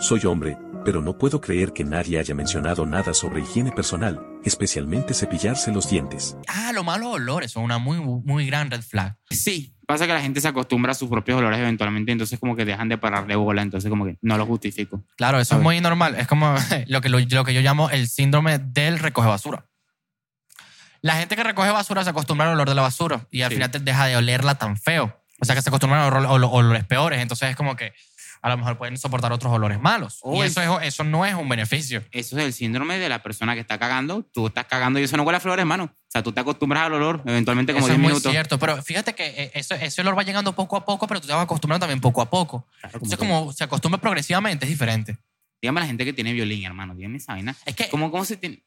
soy hombre, pero no puedo creer que nadie haya mencionado nada sobre higiene personal, especialmente cepillarse los dientes. Ah, los malos olores son una muy, muy gran red flag. Sí, pasa que la gente se acostumbra a sus propios olores eventualmente, entonces como que dejan de parar de bola, entonces como que no lo justifico. Claro, eso es muy normal. Es como lo que, lo, lo que yo llamo el síndrome del recoge basura. La gente que recoge basura se acostumbra al olor de la basura y al Sí. final te deja de olerla tan feo. O sea, que se acostumbran a olor- olo- olores peores. Entonces es como que a lo mejor pueden soportar otros olores malos. Oh, y es- eso, es, eso no es un beneficio. Eso es el síndrome de la persona que está cagando, tú estás cagando y eso no huele a flores, hermano. O sea, tú te acostumbras al olor, eventualmente como eso 10 es muy minutos. cierto. Pero fíjate que eh, eso, ese olor va llegando poco a poco, pero tú te vas acostumbrando también poco a poco. Claro, como Entonces, todo. como se acostumbra progresivamente, es diferente. Dígame a la gente que tiene violín, hermano. Dígame esa vaina. Es que ¿Cómo, cómo se tiene?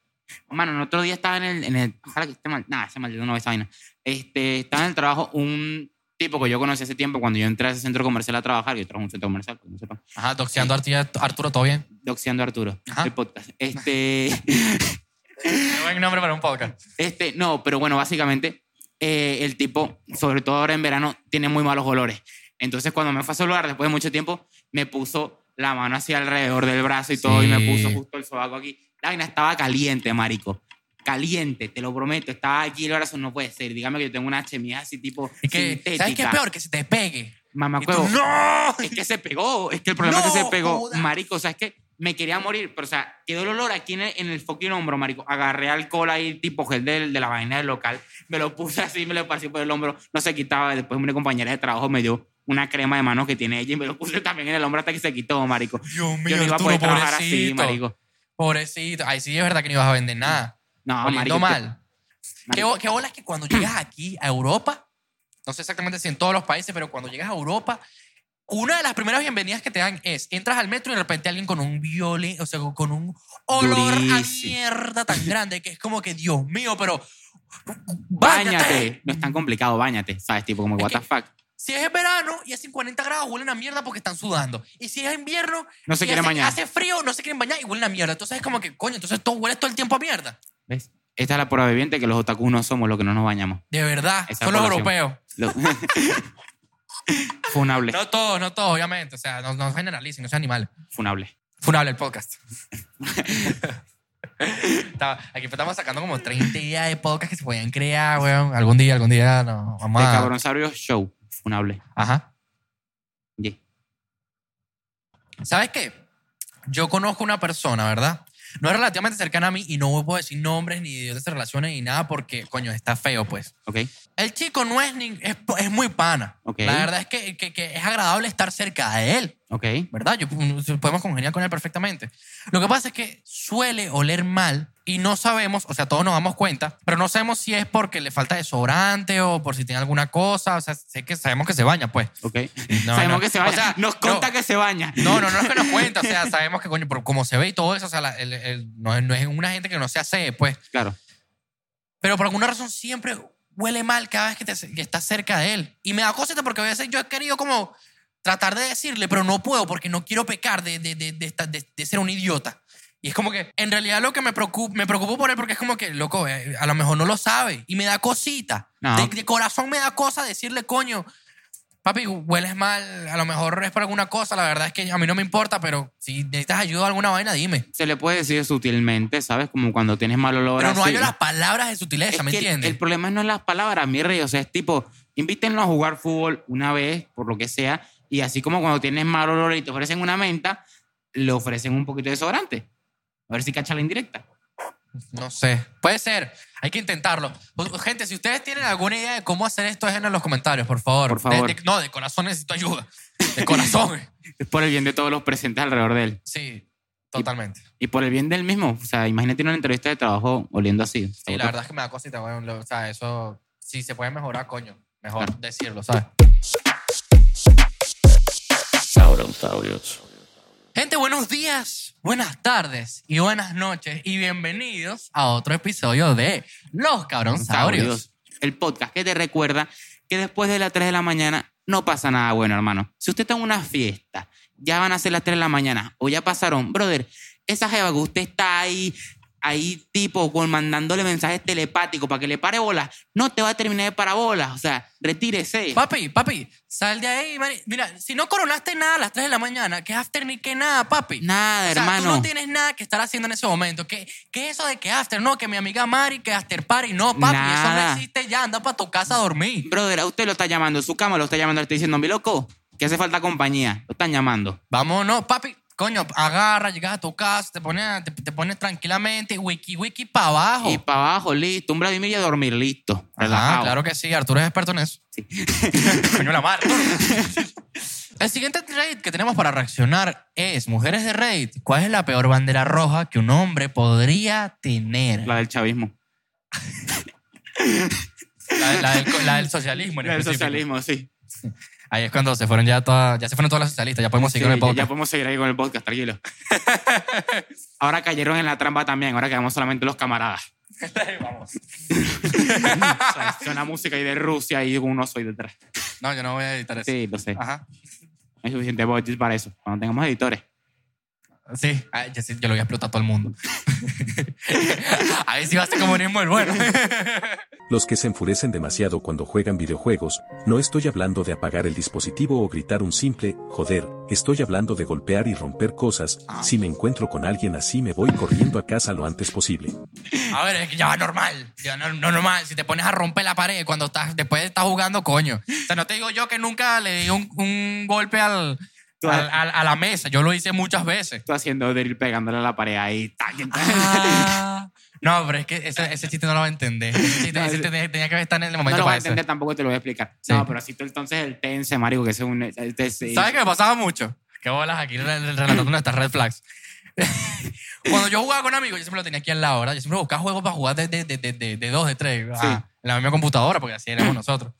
Mano, el otro día estaba en el, en el. Ojalá que esté mal. Nada, ese maldito no ve esa vaina. Este, estaba en el trabajo un tipo que yo conocí hace tiempo cuando yo entré a ese centro comercial a trabajar. Yo trabajo en un centro comercial, que no sepan. Ajá, doxeando a Arti- Arturo, ¿todo bien? Doxeando a Arturo, Ajá. el podcast. Este, buen nombre para un podcast. este, no, pero bueno, básicamente eh, el tipo, sobre todo ahora en verano, tiene muy malos olores. Entonces, cuando me fue a saludar después de mucho tiempo, me puso la mano así alrededor del brazo y todo, y me Sí. puso justo el sobaco aquí. La vaina estaba caliente, marico. Caliente, te lo prometo. Estaba aquí el brazo, no puede ser. Dígame que yo tengo una chemía así tipo Y que, sintética. ¿sabes qué es peor? Que se te pegue. Mamá tú, huevo. ¡No! Es que se pegó. Es que el problema es que se No pegó. jodas. Marico, o sea, es que me quería morir. Pero, o sea, quedó el olor aquí en el, en el fucking hombro, marico. Agarré alcohol ahí, tipo gel del- de, la vaina del local. Me lo puse así, me lo pasé por el hombro. No se quitaba. Después una compañera de trabajo me dio una crema de manos que tiene ella y me lo puse también en el hombro hasta que se quitó, marico. Dios Yo mío, no iba a Arturo, poder trabajar así, pobrecito. marico. Pobrecito. Ahí sí es verdad que no ibas a vender nada. No, Oliendo marico. mal. ¿Qué, marico. qué bola es que cuando llegas aquí a Europa, no sé exactamente si en todos los países, pero cuando llegas a Europa, una de las primeras bienvenidas que te dan es, entras al metro y de repente alguien con un violín, o sea, con un olor a Durísimo. mierda tan grande que es como que, Dios mío, pero... Báñate. No es tan complicado, báñate. ¿Sabes? Tipo, como, Es what the fuck. Si es en verano y hacen 40 grados, huelen a mierda porque están sudando. Y si es invierno No se y quieren hace, bañar. hace frío, no se quieren bañar y huelen a mierda. Entonces es como que, coño, entonces todo huele todo el tiempo a mierda. ¿Ves? Esta es la prueba viviente que los otakus no somos los que no nos bañamos. De verdad, Esa son los población. europeos. Funable. No todos, no todos, obviamente. O sea, no, no generalicen, no sean animales. Funable. Funable el podcast. Aquí estamos sacando como 30 ideas de podcast que se podían crear, weón. Algún día, algún día, no. Vamos De a... Cabronsaurios Show. Funable. Ajá. Yeah. ¿Sabes qué? Yo conozco una persona, ¿verdad? No es relativamente cercana a mí y no puedo decir nombres ni de otras relaciones ni nada porque, coño, está feo, pues. ¿Ok? El chico no es, ni- es, es muy pana. Ok. La verdad es que, que- que es agradable estar cerca de él. ¿Ok? ¿verdad? Yo, podemos congeniar con él perfectamente. Lo que pasa es que suele oler mal y no sabemos, o sea, todos nos damos cuenta, pero no sabemos si es porque le falta desodorante o por si tiene alguna cosa, o sea, sé que sabemos que se baña, pues. ¿Ok? No, Sabemos no. que se baña. O sea, Nos no. conta que se baña. No, no, no es que nos cuenta, o sea, sabemos que, coño, por cómo se ve y todo eso, o sea, la- el- el- no, es, no es una gente que no se hace, pues. Claro. Pero por alguna razón siempre huele mal cada vez que, te, que estás cerca de él. Y me da cosita porque a veces yo he querido como tratar de decirle, pero no puedo porque no quiero pecar de, de, de, de ser un idiota. Y es como que, en realidad lo que me preocupa, me preocupo por él porque es como que, loco, eh, a lo mejor no lo sabe y me da cosita. No. De, de corazón me da cosa decirle, coño, papi, hueles mal, a lo mejor es por alguna cosa, la verdad es que a mí no me importa, pero si necesitas ayuda o alguna vaina, dime. Se le puede decir sutilmente, ¿sabes? Como cuando tienes mal olor. Pero no hay las palabras de sutileza, Es ¿me entiendes? El, problema no es las palabras, mi rey. O sea, es tipo, invítenlo a jugar fútbol una vez, por lo que sea, y así como cuando tienes mal olor y te ofrecen una menta, le ofrecen un poquito de desodorante. A ver si cacha la indirecta. No sé. Puede ser. Hay que intentarlo. Gente, si ustedes tienen alguna idea de cómo hacer esto, déjenlo en los comentarios, por favor. Por favor. De- de- no, de corazón necesito ayuda. De corazón. Es por el bien de todos los presentes alrededor de él. sí, totalmente. Y por el bien del mismo. O sea, imagínate una entrevista de trabajo oliendo así. Sí, la verdad es que me da cosita, O sea, eso, si se puede mejorar, coño, mejor decirlo, ¿sabes? Gente, buenos días, buenas tardes y buenas noches y bienvenidos a otro episodio de Los Cabronsaurios. El podcast que te recuerda que después de las 3 de la mañana no pasa nada bueno, hermano. Si usted está en una fiesta, ya van a ser las 3 de la mañana o ya pasaron, brother, esa jeva que usted está ahí ahí tipo con mandándole mensajes telepáticos para que le pare bolas, no te va a terminar de parabolas. O sea, retírese. Papi, papi, sal de ahí. mari- Mira, si no coronaste nada a las 3 de la mañana, ¿qué after ni qué nada, papi? Nada, O sea, hermano. tú no tienes nada que estar haciendo en ese momento. ¿Qué, qué eso de que after? No, que mi amiga Mari, que after party. No, papi, eso no existe ya. Anda para tu casa a dormir. Brother, a usted lo está llamando, su cama lo está llamando, le está diciendo, mi loco, que hace falta compañía. Lo están llamando. Vámonos, papi. Coño, agarra, llegas a tu casa, te pones, te, te pones tranquilamente, wiki, wiki para abajo. Y para abajo, listo. Un Vladimir y a dormir, listo. Relajado. claro que sí, Arturo es experto en eso. Sí. Coño la madre. El siguiente raid que tenemos para reaccionar es, mujeres de raid, ¿cuál es la peor bandera roja que un hombre podría tener? La del chavismo. La, la del, la del socialismo. en La del socialismo, sí. Ahí es cuando se fueron ya todas, ya se fueron todas las socialistas, ya podemos seguir con el ya, ya podcast. podemos seguir ahí con el podcast, tranquilo. ahora cayeron en la trampa también, ahora quedamos solamente los camaradas. Vamos. O sea, suena música ahí de Rusia y un oso ahí detrás. No, yo no voy a editar eso. Sí, lo sé. Ajá. Hay suficiente budget para eso. Cuando tengamos editores. Sí, Ay, sí, yo lo voy a explotar a todo el mundo. Ahí sí va a ser comunismo el bueno. Los que se enfurecen demasiado cuando juegan videojuegos, no estoy hablando de apagar el dispositivo o gritar un simple, joder, estoy hablando de golpear y romper cosas, si me encuentro con alguien así me voy corriendo a casa lo antes posible. A ver, es que ya va normal. Ya no, no normal. Si te pones a romper la pared cuando estás, después de estar jugando, coño. O sea, no te digo yo que nunca le di un, un golpe al, al- al- a la mesa. Yo lo hice muchas veces. Tú haciendo drill pegándole a la pared ahí. Ah. no, pero es que ese, ese chiste no lo va a entender. Ese chiste, No, ese tenía, que estar en el No momento lo vas a entender, tampoco te lo voy a explicar. Sí. No, pero si tú entonces el tense, marico, que es un... este es- ¿Sabes qué me pasaba mucho? Qué bolas aquí re- relatando nuestras red flags. Cuando yo jugaba con amigos, yo siempre lo tenía aquí al lado, ¿verdad? Yo siempre buscaba juegos para jugar de, de, de, de, de, dos, de tres, ah, en la misma computadora, porque así éramos nosotros.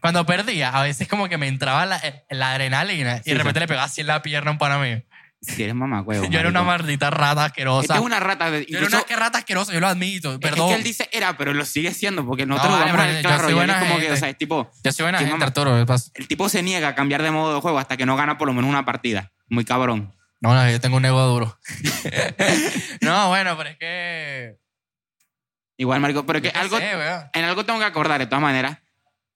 Cuando perdía, a veces como que me entraba la, la adrenalina y Sí, de repente sí. le pegaba así en la pierna a un pana mío. Si eres mamacuevo, Yo era una marico. maldita rata asquerosa. Esta es una rata de... Yo era incluso- una que rata asquerosa, yo lo admito, es perdón. que él dice era, pero lo sigue siendo, porque nosotros No, vale, jugamos pero al yo Clash soy Royale, buena es como que, gente. o sea, es tipo... Yo soy buena ¿Qué gente, mamá? Arturo. El tipo se niega a cambiar de modo de juego hasta que no gana por lo menos una partida. Muy cabrón. No, no, yo tengo un ego duro. no, bueno, pero es que... Igual, marico, pero es que algo, en algo tengo que acordar, de todas maneras.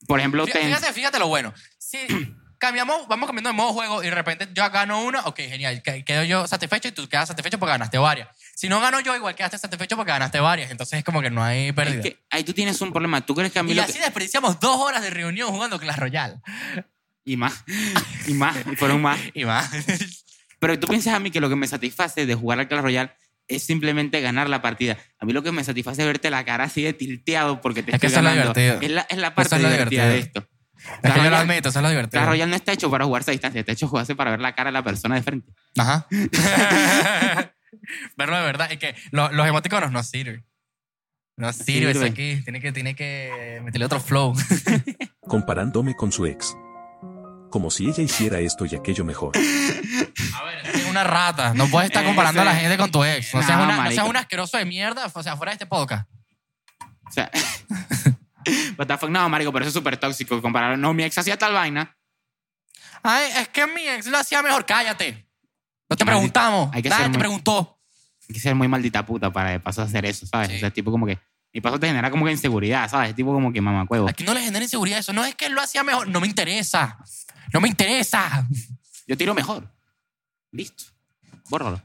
Por ejemplo, Fíjate, ten- fíjate, fíjate lo bueno. Si cambiamos, vamos cambiando de modo juego y de repente yo gano una, ok, genial. que- Quedo yo satisfecho y tú quedas satisfecho porque ganaste varias. Si no gano yo, igual quedaste satisfecho porque ganaste varias. Entonces es como que no hay pérdida. es que ahí tú tienes un problema. ¿Tú crees que a mí y lo así que- desperdiciamos dos horas de reunión jugando Clash Royale. Y más. Y más. Y fueron más. Y más. Pero tú piensas a mí que lo que me satisface de jugar al Clash Royale es simplemente ganar la partida. A mí lo que me satisface es verte la cara así de tilteado porque te Es que estoy es lo ganando. divertido. Es la, es la parte es lo divertida de esto. es que yo lo admito, eso es lo divertido. Clash Royale no está hecho para jugarse a distancia, está hecho jugarse para ver la cara de la persona de frente. Ajá. Verlo de verdad. Es que lo- los emoticonos no sirven. No sirve sirve. aquí. Tiene que, tiene que meterle otro flow. Comparándome con su ex. Como si ella hiciera esto y aquello mejor. A ver, es una rata. No puedes estar comparando a la gente con tu ex. No, seas, una- no marico. seas un asqueroso de mierda. O sea, fuera de este podcast. O sea, what the fuck, no, marico, pero eso es súper tóxico comparar. No, mi ex hacía tal vaina. Ay, es que mi ex lo hacía mejor. Cállate. No te preguntamos. Hay que Nadie ser te muy- preguntó. Hay que ser muy maldita puta para de paso hacer eso, ¿sabes? Sí. O sea, tipo como que. Y paso te genera como que inseguridad, ¿sabes? Tipo como que mamacuevo. Aquí no le genera inseguridad eso. No es que él lo hacía mejor. No me interesa. No me interesa. Yo tiro mejor. Listo. Bórralo.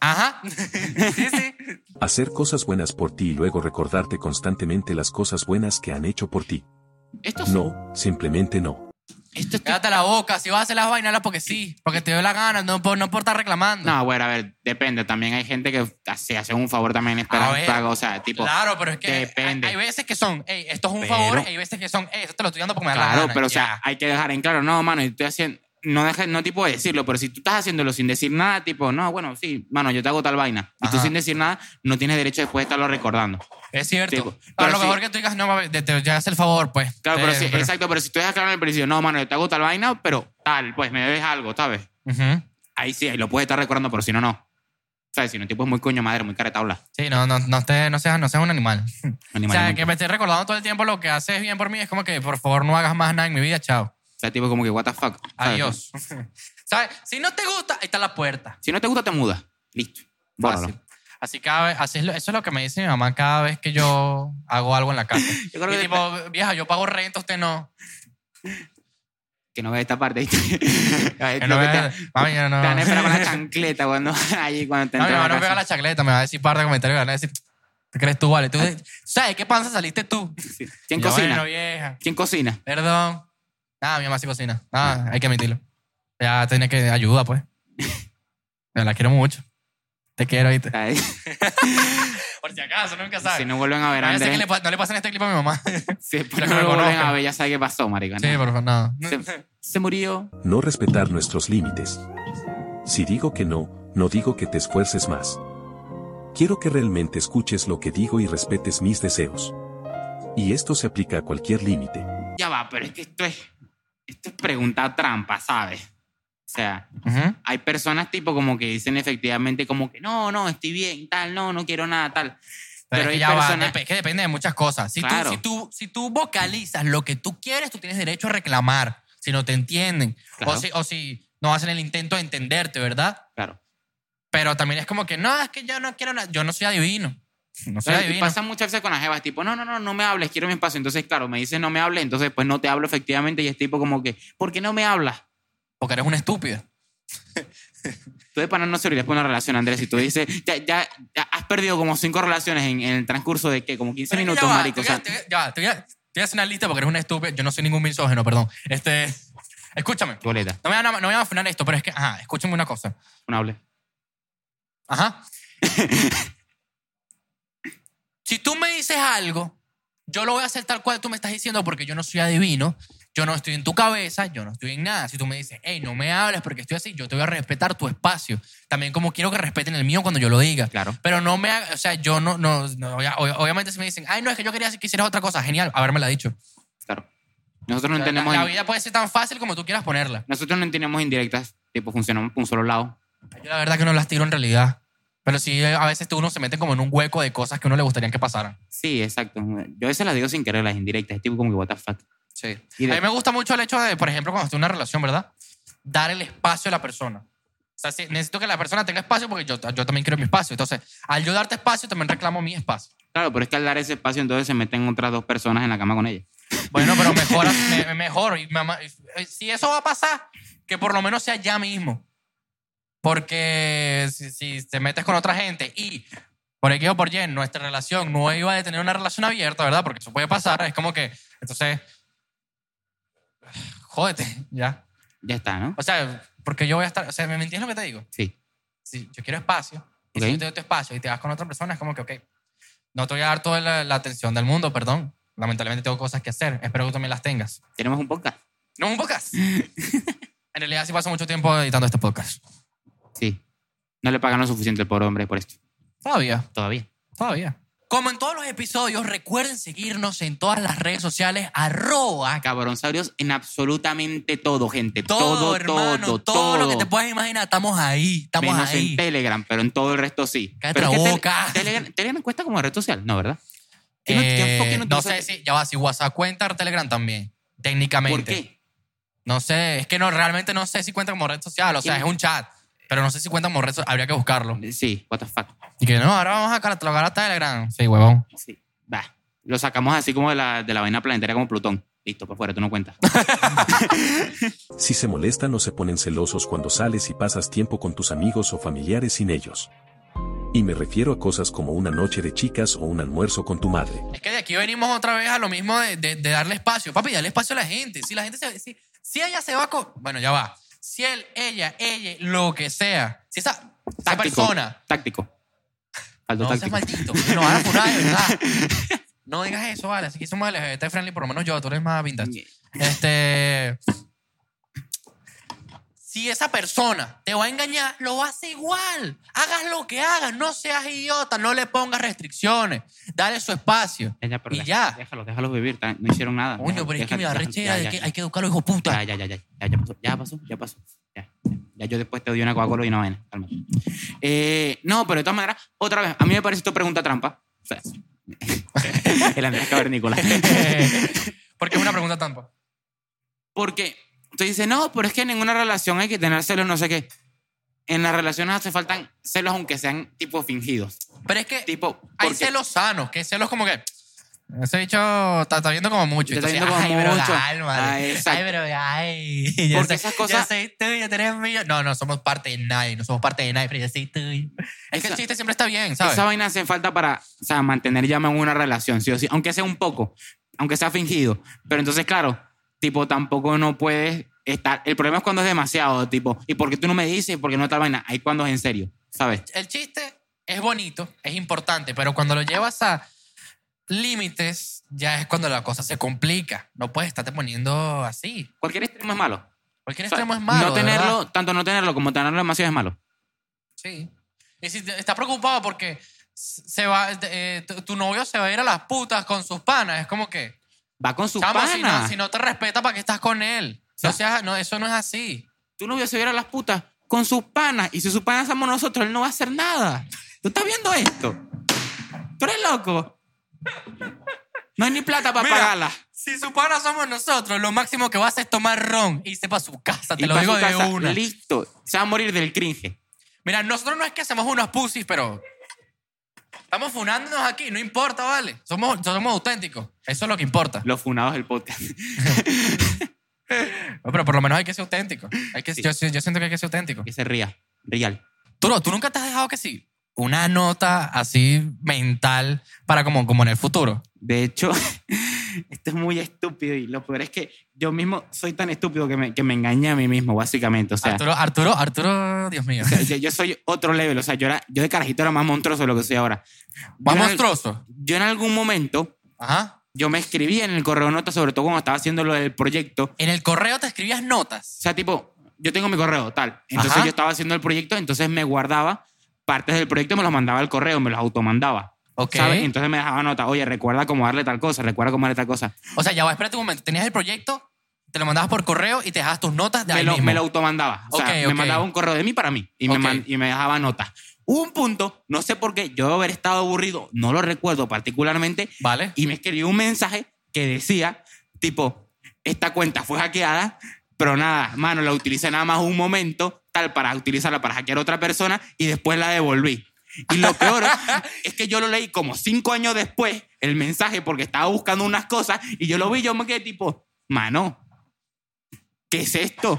Ajá. sí, sí. Hacer cosas buenas por ti y luego recordarte constantemente las cosas buenas que han hecho por ti. Esto es. No, simplemente no. Esto es. Cállate la boca. Si vas a hacer las vainas, hazlas porque sí. Porque te dio la gana. No por, no por estar reclamando. No, bueno, a ver, depende. También hay gente que se hace un favor también esperando ver. pago. O sea, tipo. Claro, pero es que Depende. Hay, hay veces que son, hey, esto es un Pero- favor, hay veces que son, hey, esto te lo estoy dando porque me da la Claro, gana. pero o sea, hay que dejar en claro, no, mano, yo estoy haciendo. No, deje, no tipo de decirlo, pero si tú estás haciéndolo sin decir nada, tipo, no, bueno, sí, mano, yo te hago tal vaina. Y tú Ajá. sin decir nada, no tienes derecho después de estarlo recordando. es cierto. tipo, pero pero lo sí. mejor que tú digas, no, mami, te, te, haces el favor, pues. Claro, pero Eh, sí, exacto, pero si tú dejas claro en el principio, no, mano, yo te hago tal vaina, pero tal, pues me debes algo, ¿sabes? Ujú. Ahí sí, ahí lo puedes estar recordando, pero si no, no. ¿Sabes? Si no, tipo es muy coño madre, muy caretabla. Sí, no, no, no, te- no, seas, no seas un animal. Animal, o sea, que me estés recordando todo el tiempo lo que haces bien por mí. Es como que, por favor, no hagas más nada en mi vida. Chao. Sea, tipo como que, what the fuck. Adiós. ¿Sabes? Si no te gusta, ahí está la puerta. Si no te gusta, te mudas. Listo. Bórralo. Así cada vez, así es lo- eso es lo que me dice mi mamá cada vez que yo hago algo en la casa. Yo creo Y que, tipo, vieja, yo pago renta, usted no. que no ve esta parte. Que no te, mami, no. te van a esperar con la chancleta cuando, allí, cuando te No, mi mamá no pega la chacleta, me va a decir par de comentarios, me van a decir, ¿qué crees tú, vale? ¿Tú, ¿Sabes qué panza saliste tú? Sí. ¿Quién yo, cocina? Bueno, vieja. ¿Quién cocina? Perdón. Nada, mi mamá sí cocina. Nada, hay que admitirlo. Ya tiene que ayuda, pues. Me la quiero mucho. Te quiero, ¿viste? Ay, Por si acaso, nunca sabes. Si no vuelven a ver a Andrés, que le no le pasen este clip a mi mamá. si después que no lo vuelven a ver, ya sabe qué pasó, marico. sí, por favor, no. se, se murió. No respetar nuestros límites. Si digo que no, no digo que te esfuerces más. Quiero que realmente escuches lo que digo y respetes mis deseos. Y esto se aplica a cualquier límite. Ya va, pero es que esto es, esto es pregunta trampa, ¿sabes? O sea, hay personas tipo como que dicen efectivamente como que no, no, estoy bien, tal, no, no quiero nada, tal. Pero, Pero es que hay ya va, personas- es que depende de muchas cosas. Si, Claro. tú, si, tú, si tú vocalizas lo que tú quieres, tú tienes derecho a reclamar. Si no te entienden. Claro. O, si, o si no hacen el intento de entenderte, ¿verdad? Claro. Pero también es como que, no, es que yo no quiero nada. Yo no soy adivino. No y adivino. pasa muchas veces con las jevas, tipo, no, no, no, no me hables, quiero mi espacio. Entonces, claro, me dices no me hables, entonces pues no te hablo efectivamente y es tipo como que, ¿por qué no me hablas? Porque eres una estúpida. Tú de pana no servirías para una relación, Andrés. Si tú dices, ya, ya, ya has perdido como cinco relaciones en, en el transcurso de que como 15 Pero minutos, ya va, marico. te O voy a- sea, te voy a- ya te voy a- te voy a hacer una lista porque eres una estúpida. Yo no soy ningún misógeno, perdón. Este, escúchame. boleta, No me, van a, no me van a afinar esto, pero es que, ajá, escúchame una cosa. no hable. Ajá. si tú me dices algo, yo lo voy a hacer tal cual tú me estás diciendo porque yo no soy adivino, yo no estoy en tu cabeza, yo no estoy en nada. Si tú me dices, hey, no me hables porque estoy así, yo te voy a respetar tu espacio. También como quiero que respeten el mío cuando yo lo diga. Claro. Pero no me haga, o sea, yo no, no, no, obvia- obviamente si me dicen, ay, no, es que yo quería que hicieras otra cosa, genial, habérmela dicho. Claro. Nosotros no La- entendemos, la, in- vida puede ser tan fácil como tú quieras ponerla. nosotros no entendemos indirectas, tipo funcionamos un solo lado. Yo la verdad que no las tiro en realidad. Pero sí, a veces uno se mete como en un hueco de cosas que a uno le gustaría que pasaran. Sí, exacto. Yo a veces las digo sin querer, las indirectas, es tipo como que what the fuck. Sí. Y de- A mí me gusta mucho el hecho de, por ejemplo, cuando estoy en una relación, ¿verdad? Dar el espacio a la persona. O sea, sí, necesito que la persona tenga espacio porque yo, yo también quiero mi espacio. Entonces, al yo darte espacio, también reclamo mi espacio. Claro, pero es que al dar ese espacio entonces se meten otras dos personas en la cama con ella. Bueno, pero mejor, me- mejor. Y mamá- eh, si eso va a pasar, que por lo menos sea ya mismo. Porque si, si te metes con otra gente y por X o por Y nuestra relación no iba a tener una relación abierta, ¿verdad? Porque eso puede pasar. Es como que, entonces, jódete, ya. Ya está, ¿no? O sea, porque yo voy a estar, o sea, ¿me entiendes lo que te digo? Sí. Si yo quiero espacio, y Ok. si yo te doy tu espacio y te vas con otra persona, es como que, ok, no te voy a dar toda la, la atención del mundo, perdón. Lamentablemente tengo cosas que hacer. Espero que tú también las tengas. Tenemos un podcast. No un podcast. en realidad sí paso mucho tiempo editando este podcast. No le pagan lo suficiente pobre hombre por esto. Todavía, Todavía. todavía. Como en todos los episodios, recuerden seguirnos en todas las redes sociales, arroba, Cabronsaurios en absolutamente todo, gente. todo, todo, hermano, todo, todo, lo que te puedas imaginar, estamos ahí, estamos Menos ahí. en Telegram, pero en todo el resto sí. Cállate Pero la es que boca. Tel- Telegram, Telegram cuesta como red social, ¿no, verdad? ¿Qué no- qué Eh, no no sé si, ya va, si WhatsApp cuenta, Telegram también, técnicamente. ¿Por qué? No sé, es que no, realmente no sé si cuenta como red social, o sea, es un chat, pero no sé si cuenta como red social, habría que buscarlo. Sí, what the fuck. Y que no, ahora vamos a catalogar a Telegram. Sí, huevón. Sí. Va. Lo sacamos así como de la, de la vaina planetaria como Plutón. Listo, por fuera, tú no cuentas. Si se molestan o se ponen celosos cuando sales y pasas tiempo con tus amigos o familiares sin ellos. Y me refiero a cosas como una noche de chicas o un almuerzo con tu madre. Es que de aquí venimos otra vez a lo mismo de, de- de darle espacio. Papi, darle espacio a la gente. Si la gente se. Si, si ella se va con. Bueno, ya va. Si él, ella, ella, lo que sea. Si esa, esa Táctico. persona. Táctico. No seas maldito. Nos van a furar, de verdad. No digas eso, vale. Así que somos LGBT friendly, por lo menos yo, tú eres más vintage. Este. Si esa persona te va a engañar, lo hace igual. Hagas lo que hagas, no seas idiota, no le pongas restricciones. Dale su espacio. Ya, ya, pero y deja- ya. Déjalos, déjalos vivir. No hicieron nada. Coño, pero es que me da deja- rechera ya, de ya, que ya. hay que educarlo, hijo puta. Ya, ya, ya, ya, ya, ya pasó, ya pasó, ya pasó. Ya, ya, ya yo después te doy una Coca-Cola y una vaina. Eh, no, pero de todas maneras, otra vez, a mí me parece esto pregunta trampa. O sea, el Andrés Cavernícola. Porque es una pregunta trampa. Porque tú dices, no, pero es que en ninguna relación hay que tener celos, no sé qué. En las relaciones hace falta celos aunque sean tipo fingidos. Pero es que Tipo, hay porque- celos sanos, que celos como que. Ese bicho está, está viendo como mucho. Te está Entonces, viendo como ay, pero mucho. Ah, exacto. Ay, pero ay. Porque esas cosas- Yo soy tuyo, tú eres mío. No, no somos parte de nadie. No somos parte de nadie, pero yo soy tuyo. Es que el chiste siempre está bien, ¿sabes? Esa vaina hace falta para, o sea, mantener llama en una relación, sí o sí, aunque sea un poco, aunque sea fingido. Pero entonces, claro, tipo, tampoco no puedes estar. El problema es cuando es demasiado, tipo, ¿y por qué tú no me dices? ¿Por qué no tal vaina? Ahí cuando es en serio, ¿sabes? el chiste es bonito, es importante, pero cuando lo llevas a límites, ya es cuando la cosa se complica. No puedes estarte poniendo así. Cualquier extremo es malo. Cualquier O sea, extremo es malo. No tenerlo, verdad. tanto no tenerlo como tenerlo demasiado es malo. Sí. Y si estás preocupado porque se va, eh, tu, tu novio se va a ir a las putas con sus panas, es como que, Va con sus chamo, panas. si no, si no te respeta, ¿para qué estás con él? sea- No no, eso no es así. Tu novio se viera a las putas con sus panas y si sus panas somos nosotros, él no va a hacer nada. ¿Tú estás viendo esto? ¿Tú eres loco? No hay ni plata para Mira, pagarla. Si su pana somos nosotros, lo máximo que va a hacer es tomar ron y irse para su casa, te Y lo digo de casa, una. Listo. Se va a morir del cringe. Mira, nosotros no es que hacemos unos pussies, pero estamos funándonos aquí, no importa, ¿vale? Somos, somos auténticos, eso es lo que importa. Los funados del podcast. No, pero por lo menos hay que ser auténtico. Hay que, Sí. yo, yo siento que hay que ser auténtico. que se ría. Real. Tú, no- tú nunca te has dejado que sí, una nota así mental para como, como en el futuro. De hecho, esto es muy estúpido y lo peor es que yo mismo soy tan estúpido que me, que me engañé a mí mismo, básicamente. O sea, Arturo, Arturo, Arturo, Dios mío. yo, yo soy otro level. O sea, yo, era, yo de carajito era más monstruoso de lo que soy ahora. Más Yo en al- monstruoso. Yo en algún momento, Ajá. yo me escribí en el correo notas, sobre todo cuando estaba haciendo lo del proyecto. En el correo te escribías notas. O sea, tipo, yo tengo mi correo, tal. Entonces Ajá. yo estaba haciendo el proyecto, entonces me guardaba partes del proyecto, me los mandaba al correo, me los automandaba. Ok. ¿sabes? Entonces me dejaba nota, oye, recuerda cómo darle tal cosa, recuerda cómo darle tal cosa. O sea, ya va, espérate un momento. Tenías el proyecto, te lo mandabas por correo y te dejabas tus notas de Me ahí lo, mismo. me lo automandaba. O sea, Ok, me ok. mandaba un correo de mí para mí y, me, man- y me dejaba notas. Hubo un punto, no sé por qué, yo haber estado aburrido, no lo recuerdo particularmente, ¿Vale? y me escribió un mensaje que decía, tipo, esta cuenta fue hackeada, pero nada, mano, la utilicé nada más un momento, tal, para utilizarla para hackear a otra persona y después la devolví. Y lo peor es que yo lo leí como cinco años después, el mensaje, porque estaba buscando unas cosas y yo lo vi, yo me quedé tipo, mano, ¿qué es esto?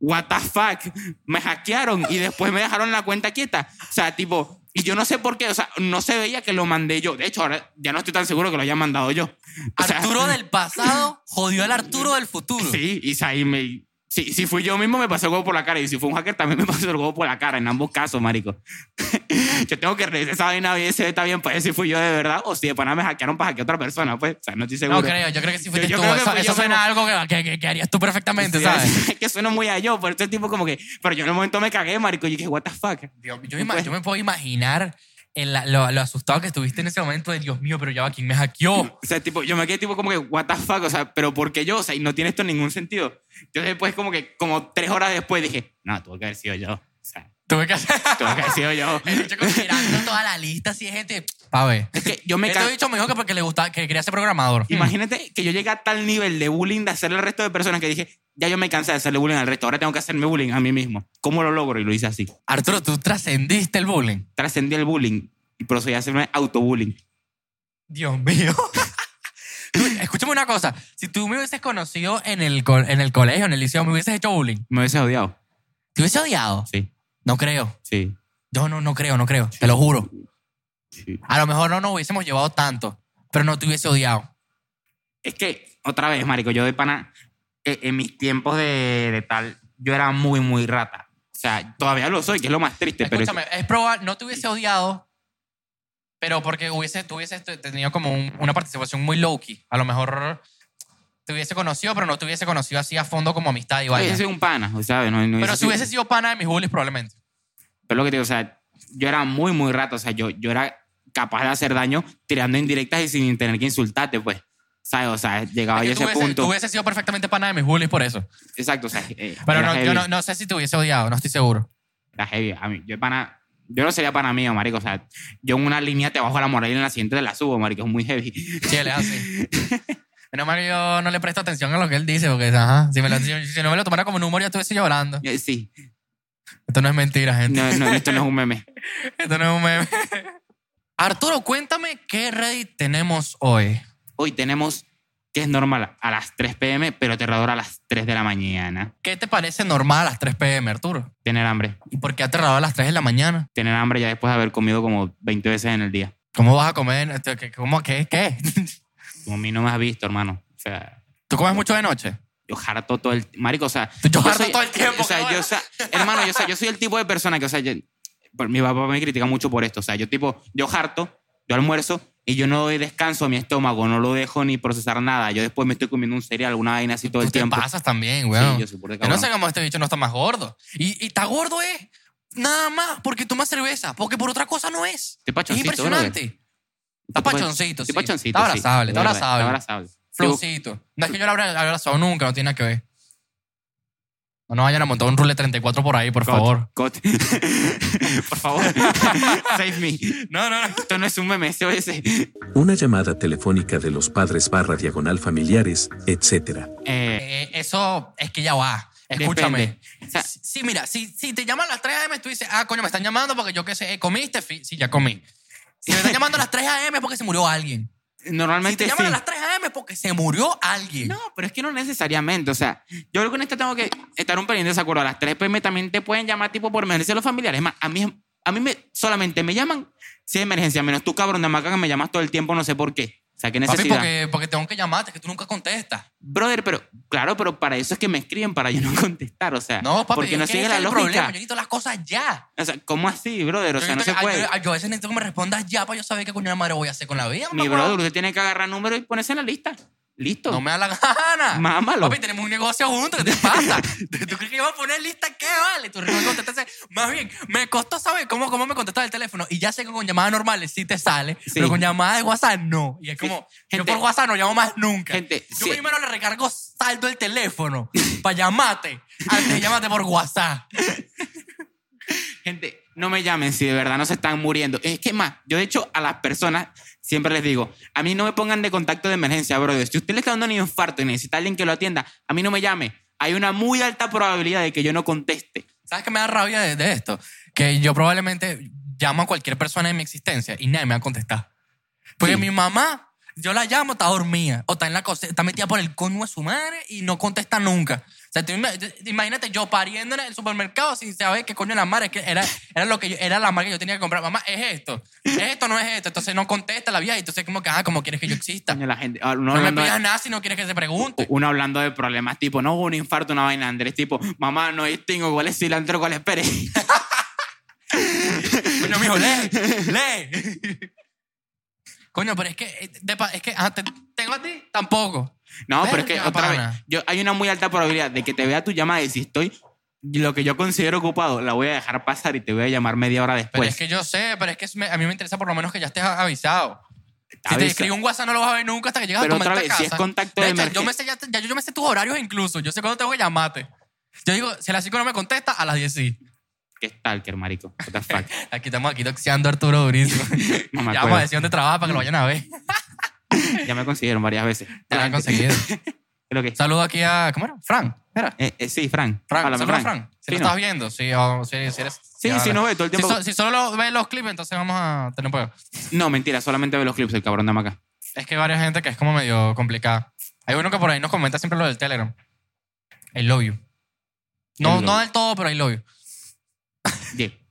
What the fuck? Me hackearon y después me dejaron la cuenta quieta. O sea, tipo, y yo no sé por qué, o sea, no se veía que lo mandé yo. De hecho, ahora ya no estoy tan seguro que lo haya mandado yo. O sea, Arturo del pasado jodió al Arturo del futuro. Sí, y ahí me. Sí, si fui yo mismo, me pasó el huevo por la cara. Y si fue un hacker, también me pasó el huevo por la cara. En ambos casos, marico. yo tengo que revisar esa vaina bien, se está bien ver si fui yo de verdad o si de pana me hackearon para hackear a otra persona. Pues, o sea, no estoy seguro. No creo, yo creo que sí fuiste Yo- yo tú. eso fui eso suena mismo. algo que, que- que harías tú perfectamente, Sí, ¿sabes? Es que suena muy a yo, pero este tipo como que. Pero yo en el momento me cagué, marico. Y dije, what the fuck. Dios, yo, me, ima- yo me puedo imaginar el- lo, lo asustado que estuviste en ese momento de Dios mío, pero ya va, ¿quién me hackeó? O sea, tipo, yo me quedé tipo como que, what the fuck, o sea, pero ¿por qué yo? O sea, y no tiene esto ningún sentido. Yo después como que, como tres horas después dije, no, tuvo que haber sido yo. O sea, Tuve que tuvo que haber sido yo. El bicho considerando toda la lista así de gente. Pa' ver. Es que yo me Este bicho me dijo que porque le gustaba, que quería ser programador. Imagínate que yo llegué a tal nivel de bullying de hacerle al resto de personas que dije, ya yo me cansé de hacerle bullying al resto, ahora tengo que hacerme bullying a mí mismo. ¿Cómo lo logro? Y lo hice así. Arturo, tú trascendiste el bullying. Trascendí el bullying y procedí a hacerme autobullying. Dios mío. Escúchame una cosa. Si tú me hubieses conocido en el, co- en el colegio, en el liceo, me hubieses hecho bullying. Me hubiese odiado. ¿Te hubiese odiado? Sí, No creo. sí, Yo no, no creo, no creo. Te lo juro. sí. A lo mejor no nos hubiésemos llevado tanto, pero no te hubiese odiado. Es que, otra vez, marico, yo de pana, eh, en mis tiempos de, de tal, yo era muy, muy rata. O sea, todavía lo soy, que es lo más triste, pero... Escúchame, es probable, no te hubiese odiado, pero porque hubiese, tú hubieses tenido como un- una participación muy low-key. A lo mejor te hubiese conocido, pero no te hubiese conocido así a fondo como amistad y vaina. Yo soy un pana, ¿sabes? No, no Pero si hubiese sido pana de mis bullies, probablemente. Pero lo que te digo, o sea, yo era muy, muy rato. O sea, yo, yo era capaz de hacer daño tirando indirectas y sin tener que insultarte, pues. ¿Sabes? O sea, llegaba Es yo que a tú ese hubiese- punto. Tú hubiese sido perfectamente pana de mis bullies por eso. Exacto, o sea. eh, Pero no, yo no, no sé si te hubiese odiado, no estoy seguro. Era heavy. A mí, yo, pana, yo no sería pana mío, marico. O sea, yo en una línea te bajo la moral y en la siguiente te la subo, marico. Es muy heavy. Sí, él es así. Menos mal que yo no le presto atención a lo que él dice, porque ajá, si, me lo- si- si no me lo tomara como un humor, ya estuviese llorando. Eh, Sí. Esto no es mentira, gente. No, no, esto no es un meme. Esto no es un meme. Arturo, cuéntame qué Reddit tenemos hoy. Hoy tenemos que es normal a las 3 pm, pero aterrador a las 3 de la mañana. ¿Qué te parece normal a las 3 pm, Arturo? Tener hambre. ¿Y por qué aterrador a las 3 de la mañana? Tener hambre ya después de haber comido como 20 veces en el día. ¿Cómo vas a comer? Este, ¿Qué- ¿Cómo qué? ¿Qué? Como a mí no me has visto, hermano. O sea, ¿Tú comes mucho de noche? yo harto todo el... Marico, o sea... Yo harto soy- todo el tiempo, O sea, yo, o sea, hermano, yo, o sea, yo soy el tipo de persona que, o sea, yo- mi papá me critica mucho por esto. O sea, yo tipo, yo harto, yo almuerzo y yo no doy descanso a mi estómago, no lo dejo ni procesar nada. Yo después me estoy comiendo un cereal, alguna vaina así todo Tú el te tiempo. pasas también, weón. Sí, yo soy de Yo no sé cómo este bicho no está más gordo. Y, y está gordo es nada más porque toma cerveza, porque por otra cosa no es. Es impresionante. Está pachoncito, sí. pachoncito, Está abrazable, está abrazable. Está. Flowcito. No es que yo lo abrazado nunca, no tiene nada que ver. No nos vayan a montar un rule 34 por ahí, por Cut, favor. por favor, save me. No, no, no. Esto no es un meme, se oye. Una llamada telefónica de los padres barra diagonal familiares, etc. Eh, Eh, eso es que ya va. Escúchame. Depende. O sea- Sí, mira, si, si te llaman a las 3 a.m., tú dices, ah, coño, me están llamando porque yo qué sé, eh, ¿comiste? Sí, ya comí. Si me están llamando a las 3 a.m. es porque se murió alguien. Si normalmente te llaman sí. a las 3 a.m. es porque se murió alguien. No, pero es que no necesariamente. O sea, yo creo que en esto tengo que estar un pelín de desacuerdo. A las 3 pm también te pueden llamar tipo por emergencia los familiares. Es más, a mí, a mí me, solamente me llaman si hay emergencia. Menos tú, cabrón de maca, que me llamas todo el tiempo, no sé por qué. O sea, qué Papi, necesidad. porque, porque tengo que llamarte, que tú nunca contestas. Brother, pero claro, pero para eso es que me escriben, para yo no contestar. O sea, No, papi, porque no sigue la lógica. problema. Yo necesito las cosas ya. O sea, ¿cómo así, brother? O Yo sea, no se que- puede. Yo, yo a veces necesito que me respondas ya para yo saber qué coño de madre voy a hacer con la vida. Mi brother, usted tiene que agarrar número y ponerse en la lista. Listo. No me da la gana. Mámalo. Papi, tenemos un negocio juntos. ¿Qué te pasa? ¿Tú crees que yo voy a poner lista? ¿Qué vale? Tú contestaste. Más bien, me costó saber cómo, cómo me contestas el teléfono. Y ya sé que con llamadas normales sí te sale, Sí. pero con llamadas de WhatsApp no. Y es como, yo Gente- por WhatsApp no llamo más nunca. Gente, yo sí. primero le recargo saldo el teléfono para llamarte antes de llamarte por WhatsApp. Gente, no me llamen si de verdad no se están muriendo. Es que más, yo de hecho a las personas siempre les digo, a mí no me pongan de contacto de emergencia, brother. Si usted le está dando un infarto y necesita alguien que lo atienda, a mí no me llame. Hay una muy alta probabilidad de que yo no conteste. ¿Sabes qué me da rabia de, de esto? Que yo probablemente llamo a cualquier persona en mi existencia y nadie me va a contestar. Porque Sí. mi mamá, yo la llamo, está dormida. O está en la cocina, está metida por el coño de su madre y no contesta nunca. O sea, tú imagínate yo pariendo en el supermercado sin saber qué coño la madre. Que era, era, lo que yo- era la marca que yo tenía que comprar. Mamá, es esto. Es esto, no es esto. Entonces no contesta la vieja. Y entonces como que, ah, como quieres que yo exista. La gente, uno, No me pidas de, nada si no quieres que se pregunte. uno hablando de problemas tipo, no un infarto, una vaina, Andrés, tipo, mamá, no distingo cuál es cilantro, cuál es pere. Coño, mijo, lee, lee. Coño, pero es que, eh, de es que, ajá, te- tengo a ti, tampoco. No, pero es que otra vez, yo, hay una muy alta probabilidad de que te vea tu llamada y si estoy lo que yo considero ocupado, la voy a dejar pasar y te voy a llamar media hora Pero después. es que yo sé, pero es que a mí me interesa por lo menos que ya estés avisado. Si te escribo un WhatsApp no lo vas a ver nunca hasta que llegas Pero a tu otra vez, si casa. es contacto De de hecho, yo me sé, ya, ya yo me sé tus horarios incluso. Yo sé cuándo tengo que llamarte. Yo digo, si a las 5 no me contesta, a las 10 sí. ¿Qué stalker, marico? What the fuck? Aquí estamos aquí doxeando a Arturo durísimo. No me ya acuerdo. vamos a decir dónde trabaja para que lo vayan a ver. ya me consiguieron varias veces. Te lo han conseguido. Que. Saludo aquí a, ¿cómo era? Fran. ¿Era? Eh, eh, sí, Fran. Háblame, a Frank. Si Sí, lo no. estás viendo, si, o si, si eres... Sí, si sí, hablas. nos ve todo el Si, tiempo. so- si solo ves los clips, entonces vamos a tener un No, mentira, solamente ve los clips el cabrón de Maca. Es que hay varias gente que es como medio complicada. Hay uno que por ahí nos comenta siempre lo del Telegram. I love you. No, love no you. del todo, pero I love you.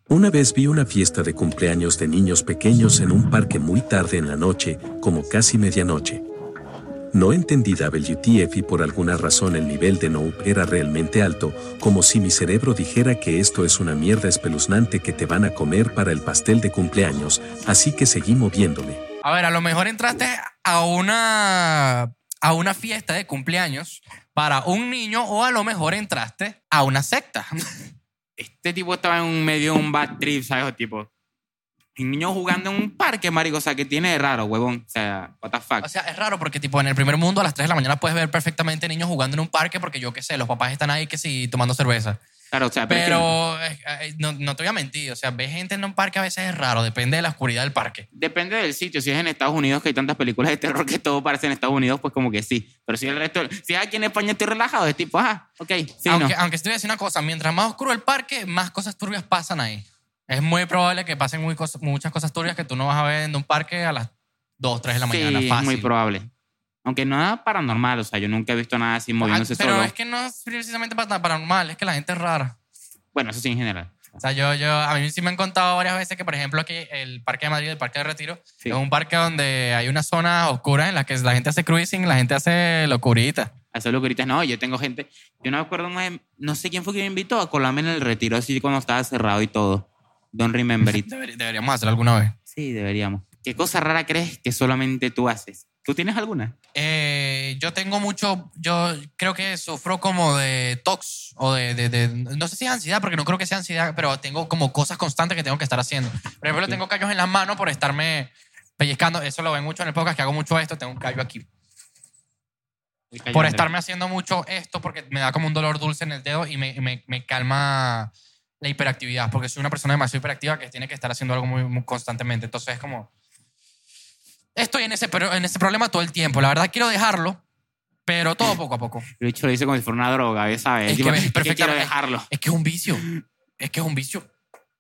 Una vez vi una fiesta de cumpleaños de niños pequeños en un parque muy tarde en la noche, como casi medianoche. No entendí WTF y por alguna razón el nivel de noob era realmente alto, como si mi cerebro dijera que esto es una mierda espeluznante que te van a comer para el pastel de cumpleaños, así que seguí moviéndome. A ver, a lo mejor entraste a una, a una fiesta de cumpleaños para un niño o a lo mejor entraste a una secta. Este tipo estaba en un medio de un bad trip, ¿sabes? Tipo. Un niño jugando en un parque, marico. O sea, que tiene de raro, huevón. O sea, what the fuck. O sea, es raro porque tipo en el primer mundo a las 3 de la mañana puedes ver perfectamente niños jugando en un parque porque yo qué sé, los papás están ahí que sí tomando cerveza. Claro, o sea, pero, Pero eh, eh, no, no te voy a mentir, o sea, ver gente en un parque a veces es raro, depende de la oscuridad del parque. depende del sitio. Si es en Estados Unidos, que hay tantas películas de terror que todo parece en Estados Unidos, pues como que sí. Pero si el resto, si aquí en España estoy relajado, es tipo, ah, ok, sí, aunque, no. aunque a decir una cosa, mientras más oscuro el parque, más cosas turbias pasan ahí. Es muy probable que pasen muy cosas- muchas cosas turbias que tú no vas a ver en un parque a las 2, 3 de la mañana. sí, es fácil. muy probable. Aunque nada paranormal, o sea, yo nunca he visto nada así moviéndose Ah, pero solo. es que no es precisamente para- paranormal, es que la gente es rara. Bueno, eso sí en general. O sea, yo, yo, a mí sí me han contado varias veces que, por ejemplo, aquí el Parque de Madrid, el Parque de Retiro, Sí. es un parque donde hay una zona oscura en la que la gente hace cruising, la gente hace locurita. Hacer locuritas, no, yo tengo gente. Yo no me acuerdo, no sé quién fue que me invitó a colarme en el retiro, así cuando estaba cerrado y todo. Don't remember it. Deber- deberíamos hacerlo alguna vez. Sí, deberíamos. ¿Qué cosa rara crees que solamente tú haces? ¿Tú tienes alguna? Eh, yo tengo mucho, yo creo que sufro como de tox o de, de- de- no sé si es ansiedad, porque no creo que sea ansiedad, pero tengo como cosas constantes que tengo que estar haciendo. Por ejemplo, tengo callos en las manos por estarme pellizcando, eso lo ven mucho en el podcast, que hago mucho esto, tengo un callo aquí. Por estarme haciendo mucho esto, porque me da como un dolor dulce en el dedo y me, me- me calma la hiperactividad, porque soy una persona demasiado hiperactiva que tiene que estar haciendo algo muy, muy constantemente. Entonces es como... Estoy en ese, en ese problema todo el tiempo. La verdad quiero dejarlo, pero todo poco a poco. El bicho lo dice como si fuera una droga. ¿sabes? Es que quiero dejarlo. Es que es un vicio. Es que es un vicio.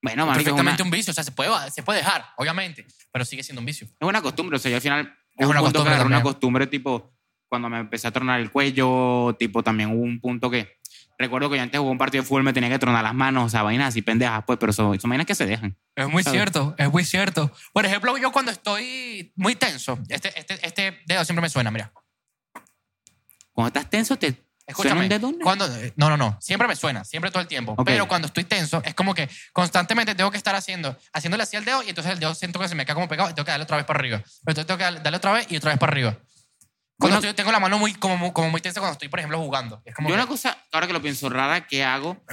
Bueno, es una, perfectamente un vicio. O sea, se puede, se puede dejar, obviamente, pero sigue siendo un vicio. es una costumbre. O sea, yo al final... Es una costumbre agarré una costumbre tipo... Cuando me empecé a tronar el cuello, tipo, también hubo un punto que... Recuerdo que yo antes jugaba un partido de fútbol, me tenía que tronar las manos, o sea, vainas así pendejas, pues, pero son, son vainas que se dejan. Es muy ¿Sabes? cierto, es muy cierto. Por ejemplo, yo cuando estoy muy tenso, este, este, este dedo siempre me suena, mira. Cuando estás tenso, te Escúchame. Cuando, no, no, no. Siempre me suena, siempre todo el tiempo. Ok. Pero cuando estoy tenso, es como que constantemente tengo que estar haciendo, haciéndole así al dedo y entonces el dedo siento que se me queda como pegado y tengo que darle otra vez para arriba. Pero entonces tengo que darle otra vez y otra vez para arriba. Cuando Bueno. estoy- tengo la mano muy, como, como muy tensa cuando estoy, por ejemplo, jugando. Es como Yo que- una cosa, ahora que lo pienso, rara que hago,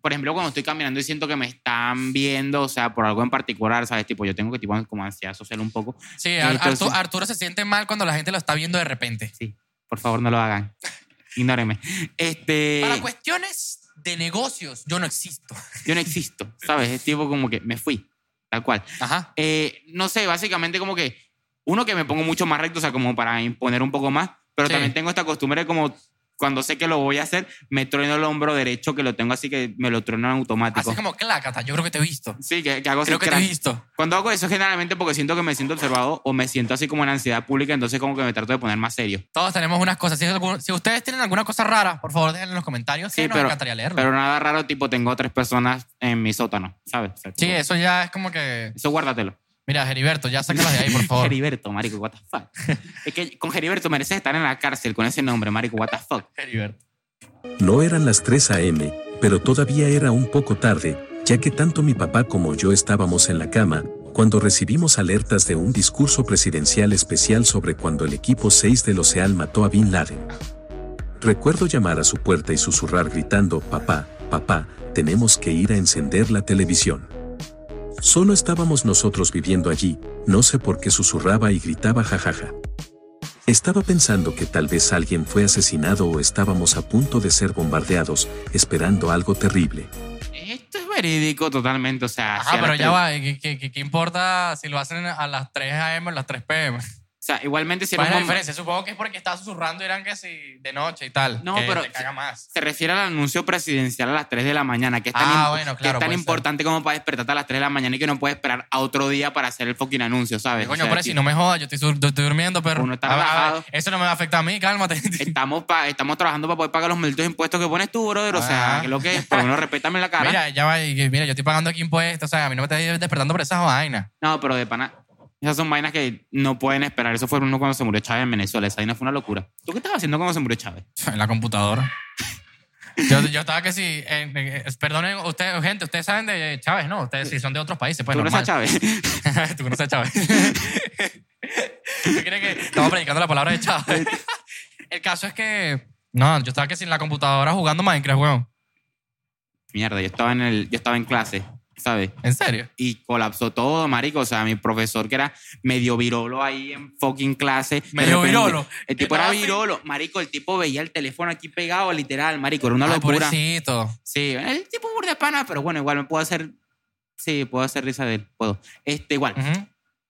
por ejemplo, cuando estoy caminando y siento que me están viendo, o sea, por algo en particular, ¿sabes? Tipo, yo tengo que, tipo, como ansiedad social un poco. Sí, Entonces- Artu- Arturo se siente mal cuando la gente lo está viendo de repente. Sí, por favor, no lo hagan. Ignórenme. Este, Para cuestiones de negocios, yo no existo. yo no existo, ¿sabes? Es tipo como que me fui, tal cual. Ajá. Eh, no sé, básicamente como que uno que me pongo mucho más recto, o sea, como para imponer un poco más, pero Sí. también tengo esta costumbre de como cuando sé que lo voy a hacer, me trueno el hombro derecho, que lo tengo así que me lo trueno en automático. Así como clácata, yo creo que te he visto. Sí, que, que hago Creo que te he visto. Cuando hago eso generalmente porque siento que me siento observado o me siento así como en ansiedad pública, entonces como que me trato de poner más serio. Todos tenemos unas cosas. Si, algún- si ustedes tienen alguna cosa rara, por favor, déjenlo en los comentarios. Sí, Sí, nos pero- encantaría leerlo. Pero nada raro, tipo tengo tres personas en mi sótano, ¿sabes? O sea, sí, eso ya es como que... Eso guárdatelo. Mira, Heriberto, ya sácalas de ahí, por favor. Heriberto, marico, what the fuck. es que con Heriberto mereces estar en la cárcel con ese nombre, marico, what the fuck. Heriberto. No eran las 3 a.m., pero todavía era un poco tarde, ya que tanto mi papá como yo estábamos en la cama, cuando recibimos alertas de un discurso presidencial especial sobre cuando el equipo 6 del OCEAL mató a Bin Laden. Recuerdo llamar a su puerta y susurrar gritando, papá, papá, tenemos que ir a encender la televisión. Solo estábamos nosotros viviendo allí, no sé por qué susurraba y gritaba jajaja. Estaba pensando que tal vez alguien fue asesinado o estábamos a punto de ser bombardeados, esperando algo terrible. Esto es verídico totalmente, o sea... Ajá, pero ya va. ¿Qué, qué, qué- qué importa si lo hacen a las 3 a.m. o a las 3 p.m.? O sea, igualmente si ¿Cuál es la diferencia? Supongo que es porque está susurrando y eran que si de noche y tal. No, que pero- te caga más. se refiere al anuncio presidencial a las 3 de la mañana, que es tan, Ah, imp- bueno, que claro, es tan puede ser. importante como para despertarte a las 3 de la mañana y que no puedes esperar a otro día para hacer el fucking anuncio, ¿sabes? Coño, O sea, si no me jodas, yo estoy, sur- yo estoy durmiendo, pero. Uno está relajado. eso no me va a afectar a mí, cálmate. Estamos, pa- estamos trabajando para poder pagar los malditos impuestos que pones tú, brother. O sea, Ajá. que lo que es, por lo menos respétame la cara. Mira, ya va, y mira, yo estoy pagando aquí impuestos, o sea, a mí no me estás despertando por esas vainas. No, pero de pana. Esas son vainas que no pueden esperar. Eso fue uno cuando se murió Chávez en Venezuela. Esa vaina fue una locura. ¿Tú qué estabas haciendo cuando se murió Chávez? En la computadora. Yo, yo estaba que sí. en- en- perdonen, ustedes, gente, ustedes saben de Chávez, ¿no? Ustedes sí son de otros países, pues ¿Tú conoces normal. a Chávez? Tú conoces a Chávez. ¿Tú crees que estamos predicando la palabra de Chávez? El caso es que. No, yo estaba que sin la computadora jugando Minecraft, weón. Mierda, yo estaba en, el, yo estaba en clase ¿sabes? ¿En serio? Y colapsó todo, marico. O sea, mi profesor que era medio virolo ahí en fucking clase. Medio repente- virolo. El tipo era así. virolo. Marico, el tipo veía el teléfono aquí pegado, literal, marico. Era una Ay, locura. pobrecito. Sí, el tipo burda pana, pero bueno, igual me puedo hacer... Sí, puedo hacer risa de él, puedo. Este, igual. Ujú.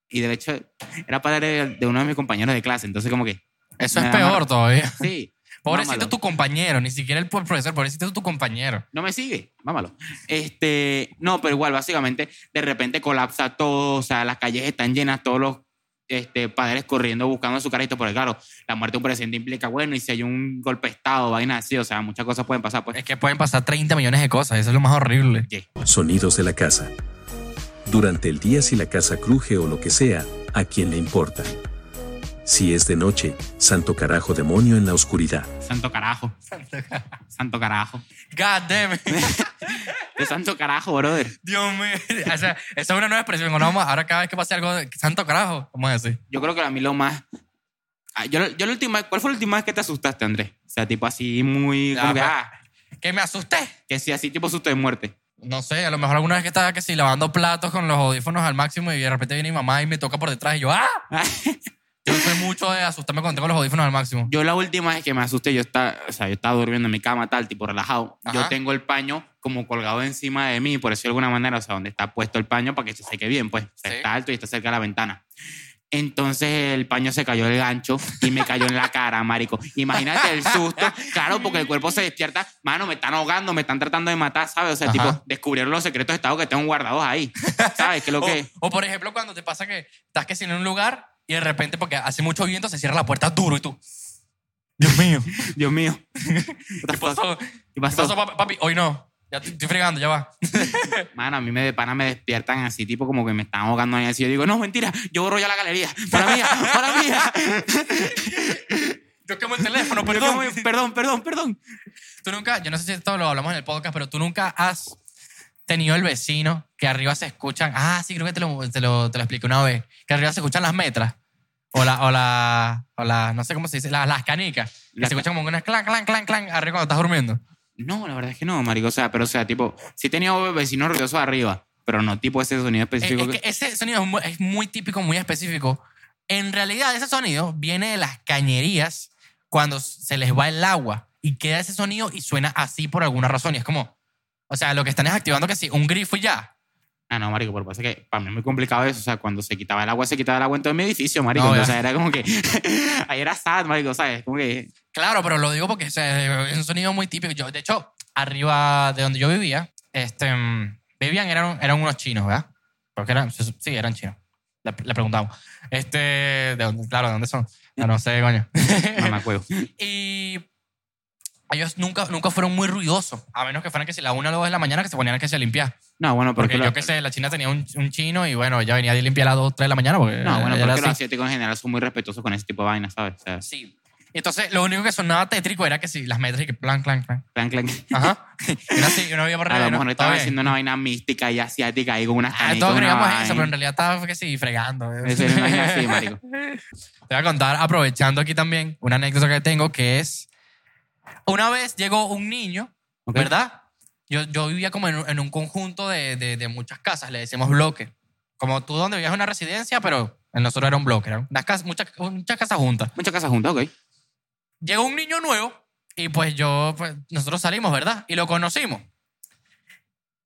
Y de hecho, era padre de uno de mis compañeros de clase, entonces como que... Eso es peor todavía. Sí. Pobrecito mámalo. tu compañero, ni siquiera el profesor, pobrecito tu compañero. No me sigue, mámalo. Este, no, pero igual, básicamente, de repente colapsa todo, o sea, las calles están llenas, todos los este, padres corriendo buscando su carrito, porque claro, la muerte de un presidente implica, bueno, y si hay un golpe de Estado, vaina así, o sea, muchas cosas pueden pasar, pues. Es que pueden pasar 30 millones de cosas, eso es lo más horrible. Sonidos de la casa. Durante el día si la casa cruje o lo que sea, ¿a quién le importa? Si es de noche, santo carajo demonio en la oscuridad. santo carajo. Santo carajo. God damn it. De santo carajo, brother. Dios mío. O sea, esa es una nueva expresión. No, vamos, ahora cada vez que pase algo, santo carajo, vamos a decir. Yo creo que a mí lo más... Ah, Yo, yo la última, ¿Cuál fue la última vez que te asustaste, Andrés? O sea, tipo así muy... Ya, como que, pues. ah, Que me asusté. que sí, así tipo susto de muerte. No sé, a lo mejor alguna vez que estaba que sí, lavando platos con los audífonos al máximo y de repente viene mi mamá y me toca por detrás y yo, ¡ah! Yo soy mucho de asustarme cuando tengo los audífonos al máximo. Yo la última vez que me asusté, yo estaba, o sea, yo estaba durmiendo en mi cama, tal, tipo relajado. Yo Ajá. tengo el paño como colgado encima de mí, por decirlo de alguna manera, o sea, donde está puesto el paño para que se seque bien, pues. Sí. está alto y está cerca de la ventana. Entonces el paño se cayó del gancho y me cayó en la cara, marico. Imagínate el susto. Claro, porque el cuerpo se despierta. Mano, me están ahogando, me están tratando de matar, ¿sabes? O sea, Ajá. tipo, descubrieron los secretos de Estado que tengo guardados ahí. ¿Sabes? ¿Qué es lo O, que...? o, por ejemplo, cuando te pasa que estás que si en un lugar y de repente, porque hace mucho viento, se cierra la puerta duro y tú. Dios mío. Dios mío. ¿Qué pasó? ¿Qué ¿Qué pasó? pasó, papi? Papi, Hoy no. Ya estoy fregando, ya va. Mano, a mí me de pana me despiertan así, tipo como que me están ahogando ahí así. Yo digo, no, mentira, yo borro ya la galería. Para mía, para mía. Yo quemo el teléfono, Yo perdón. como, perdón, perdón, perdón. Tú nunca, yo no sé si esto lo hablamos en el podcast, pero tú nunca has tenido el vecino que arriba se escuchan. Ah, sí, creo que te lo, te lo, te lo expliqué una vez. Que arriba se escuchan las metras. O la, o la, o la no sé cómo se dice, la- las canicas. Que se escuchan como unas clan, clan, clan, clan, arriba cuando estás durmiendo. No, la verdad es que no, marico. O sea, pero o sea, tipo, sí tenía vecinos ruidosos arriba, pero no tipo ese sonido específico. es que ese sonido es muy, es muy típico, muy específico. En realidad, ese sonido viene de las cañerías cuando se les va el agua y queda ese sonido y suena así por alguna razón. Y es como, o sea, lo que están es activando que sí, un grifo y ya. Ah, no, marico, pero pasa que para mí es muy complicado eso. O sea, cuando se quitaba el agua, se quitaba el agua en todo mi edificio, marico. No, o sea, era como que... ahí era sad, marico, ¿sabes? Como que... Claro, pero lo digo porque o sea, es un sonido muy típico. Yo, de hecho, arriba de donde yo vivía, este, mm, vivían, eran, eran unos chinos, ¿verdad? Porque eran, sí, eran chinos. Le, le preguntamos. Este, ¿de dónde? Claro, ¿de dónde son? Ah, no sé, coño. No me acuerdo. y ellos nunca, nunca fueron muy ruidosos, a menos que fueran que si la una o las dos de la mañana que se ponían que se limpiar. No, bueno, porque... Porque yo que sé, la China tenía un, un chino y bueno, ella venía de limpiar a las 2, 3 de la mañana. Porque No, bueno, era porque los asiáticos en general son muy respetuosos con ese tipo de vainas, ¿sabes? O sea, Sí. Entonces, lo único que sonaba tétrico era que si las metras y que plan, plan, plan. clan, clan. Ajá. Y uno así, y uno veía por A lo mejor ¿no? estaba haciendo una vaina mística y asiática ahí con unas Ah, canicas. todos creíamos eso, pero en realidad estaba que sí, fregando. Eso era una vaina así, marico. Te voy a contar, aprovechando aquí también, una anécdota que tengo que es. Una vez llegó un niño, Ok. ¿verdad? Yo, yo vivía como en un, en un conjunto de, de- de muchas casas, le decimos bloque. Como tú donde vivías una residencia, pero en nosotros era un bloque, eran unas casas, muchas, muchas casas juntas. Muchas casas juntas, ok. Llegó un niño nuevo y pues yo, pues nosotros salimos, ¿verdad? Y lo conocimos.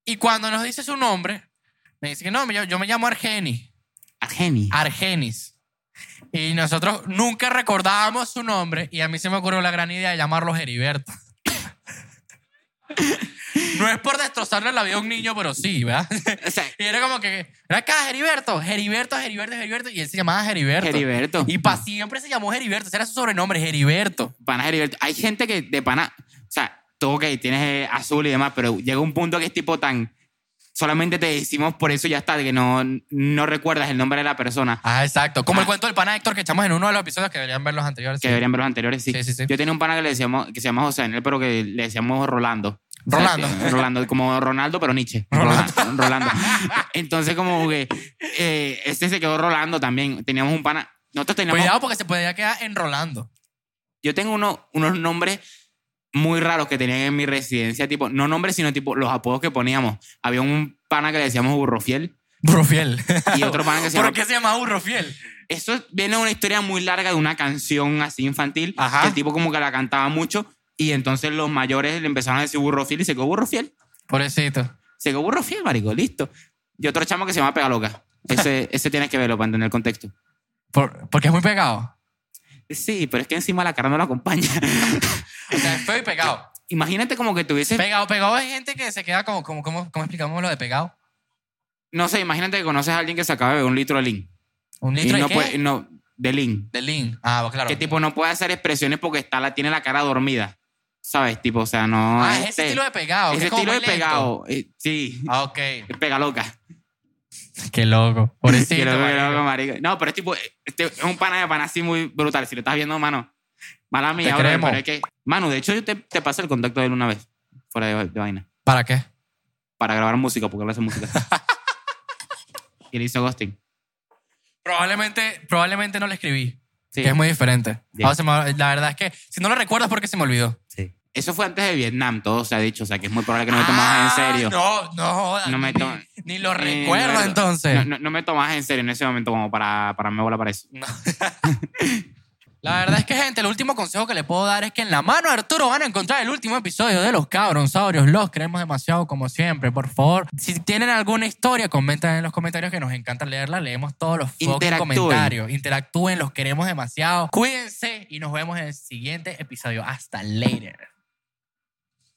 Y cuando nos dice su nombre, me dice que no, yo, yo me llamo Argenis. Argeni. Argenis. Y nosotros nunca recordábamos su nombre y a mí se me ocurrió la gran idea de llamarlo Heriberto. No es por destrozarle la vida a un niño, pero sí, ¿verdad? Y era como que, ven acá, Heriberto, Heriberto, Heriberto, Heriberto. Y él se llamaba Heriberto. Heriberto. Y para siempre se llamó Heriberto. Ese era su sobrenombre, Heriberto. Pana Heriberto. Hay gente que de pana, o sea, tú que tienes azul y demás, pero llega un punto que es tipo tan. Solamente te decimos por eso ya está, de que no, no recuerdas el nombre de la persona. Ah, exacto. Como Ah. el cuento del pana Héctor que echamos en uno de los episodios que deberían ver los anteriores. Que sí. deberían ver los anteriores, sí. Sí, sí, sí. Yo tenía un pana que le decíamos, que se llama José Daniel, pero que le decíamos Rolando. Rolando. O sea, que- Rolando, como Ronaldo, pero Nietzsche. Rolando. Rolando. Rolando. Entonces, como que eh, este se quedó Rolando también. Teníamos un pana. Nosotros teníamos. Cuidado porque se podría quedar enrolando. Yo tengo uno- unos nombres muy raros que tenían en mi residencia, tipo, no nombres, sino tipo los apodos que poníamos. Había un pana que le decíamos burrofiel Burro fiel. y otro pana que se ¿Por llama... qué se llama burro fiel? Eso viene de una historia muy larga de una canción así infantil, Ajá. que el tipo como que la cantaba mucho y entonces los mayores le empezaron a decir burrofiel y se quedó burrofiel. Pobrecito. Se quedó burrofiel, marico, listo. Y otro chamo que se llama Pegaloca. Ese, ese tienes que verlo para entender el contexto. Por- porque es muy pegado. Sí, pero es que encima la cara no lo acompaña. O sea, es feo y pegado. Imagínate como que tuviese, Pegado, pegado es gente que se queda como, como, como ¿cómo explicamos lo de pegado? no sé, imagínate que conoces a alguien que se acaba de beber un litro de lean. Un Y litro no de qué? puede, no, de lean. De lean. Ah, claro. Que tipo no puede hacer expresiones porque está, la, tiene la cara dormida. ¿Sabes? Tipo, o sea, no. Ah, es ese este- estilo de pegado. Ese estilo de lento. pegado. eh, sí, Ah, ok. es pegaloca. Qué loco. Pobrecito. Que loco, marico. loco, marico. No, pero es tipo, este es un pana de pana así muy brutal. Si lo estás viendo, mano, mala mía, creemos. pero es que, mano, de hecho yo te, te pasé el contacto de él una vez, fuera de, de vaina, ¿Para qué? para grabar música, porque él hace música. y él hizo ghosting. Probablemente, probablemente no le escribí. Sí, Que es muy diferente. Ya. Ahora se me- la verdad es que si no lo recuerdo es porque se me olvidó. sí. Eso fue antes de Vietnam, todo se ha dicho, o sea que es muy probable que no me tomas en serio. Ah, No, no, No me ni- to- Ni lo recuerdo no, entonces. No, no, no me tomas en serio en ese momento como para, para me bola para eso. No. La verdad es que, gente, el último consejo que le puedo dar es que en la mano de Arturo van a encontrar el último episodio de Los Cabronsaurios. Los queremos demasiado, como siempre. Por favor, si tienen alguna historia, comenten en los comentarios que nos encanta leerla. Leemos todos los Interactúen. comentarios. Interactúen, los queremos demasiado. Cuídense y nos vemos en el siguiente episodio. Hasta later.